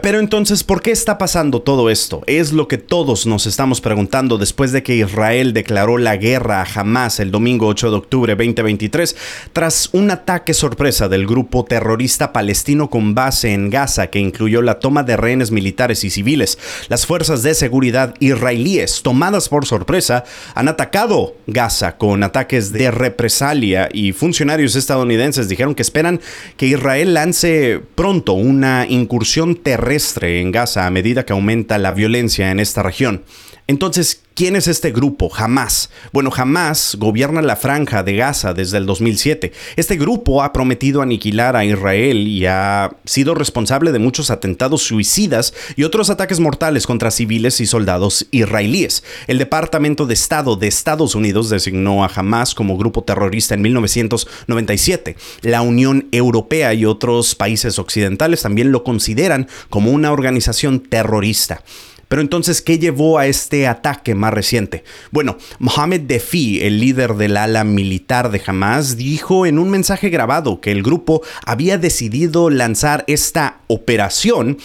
Pero entonces, ¿por qué está pasando todo esto? Es lo que todos nos estamos preguntando después de que Israel declaró la guerra a Hamas el domingo 8 de octubre 2023 tras un ataque sorpresa del grupo terrorista palestino con base en Gaza que incluyó la toma de rehenes militares y civiles. Las fuerzas de seguridad israelíes, tomadas por sorpresa, han atacado Gaza con ataques de represalia y funcionarios estadounidenses dijeron que esperan que Israel lance pronto una incursión terrorista terrestre en Gaza a medida que aumenta la violencia en esta región. Entonces, ¿quién es este grupo? Hamas. Bueno, Hamas gobierna la franja de Gaza desde el 2007. Este grupo ha prometido aniquilar a Israel y ha sido responsable de muchos atentados suicidas y otros ataques mortales contra civiles y soldados israelíes. El Departamento de Estado de Estados Unidos designó a Hamas como grupo terrorista en 1997. La Unión Europea y otros países occidentales también lo consideran como una organización terrorista. Pero entonces, ¿qué llevó a este ataque más reciente? Bueno, Mohamed Defi, el líder del ala militar de Hamas, dijo en un mensaje grabado que el grupo había decidido lanzar esta operación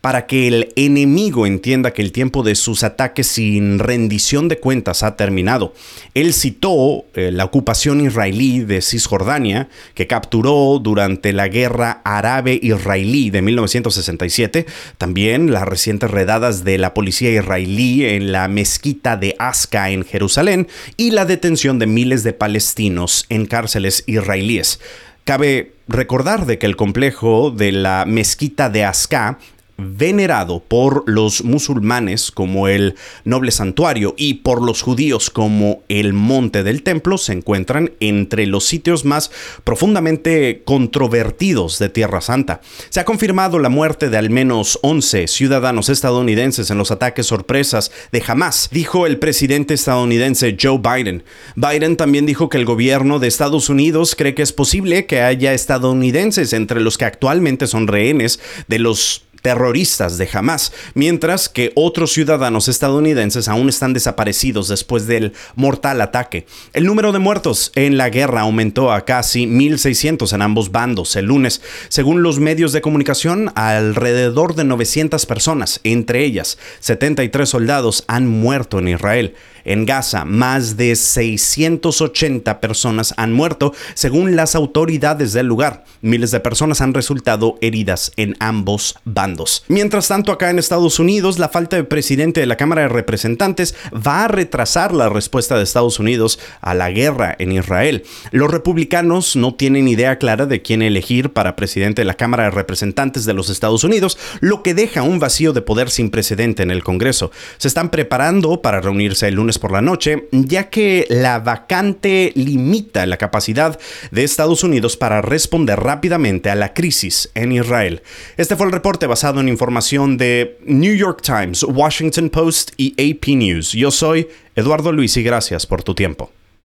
para que el enemigo entienda que el tiempo de sus ataques sin rendición de cuentas ha terminado. Él citó eh, la ocupación israelí de Cisjordania, que capturó durante la guerra árabe-israelí de 1967, también las recientes redadas de la policía israelí en la mezquita de Aska en Jerusalén y la detención de miles de palestinos en cárceles israelíes. Cabe recordar de que el complejo de la mezquita de Aska venerado por los musulmanes como el noble santuario y por los judíos como el monte del templo, se encuentran entre los sitios más profundamente controvertidos de Tierra Santa. Se ha confirmado la muerte de al menos 11 ciudadanos estadounidenses en los ataques sorpresas de Hamas, dijo el presidente estadounidense Joe Biden. Biden también dijo que el gobierno de Estados Unidos cree que es posible que haya estadounidenses entre los que actualmente son rehenes de los terroristas de Hamas, mientras que otros ciudadanos estadounidenses aún están desaparecidos después del mortal ataque. El número de muertos en la guerra aumentó a casi 1.600 en ambos bandos el lunes. Según los medios de comunicación, alrededor de 900 personas, entre ellas 73 soldados, han muerto en Israel. En Gaza, más de 680 personas han muerto, según las autoridades del lugar. Miles de personas han resultado heridas en ambos bandos. Mientras tanto, acá en Estados Unidos, la falta de presidente de la Cámara de Representantes va a retrasar la respuesta de Estados Unidos a la guerra en Israel. Los republicanos no tienen idea clara de quién elegir para presidente de la Cámara de Representantes de los Estados Unidos, lo que deja un vacío de poder sin precedente en el Congreso. Se están preparando para reunirse el lunes por la noche, ya que la vacante limita la capacidad de Estados Unidos para responder rápidamente a la crisis en Israel. Este fue el reporte en información de New York Times, Washington Post y AP News. Yo soy Eduardo Luis y gracias por tu tiempo.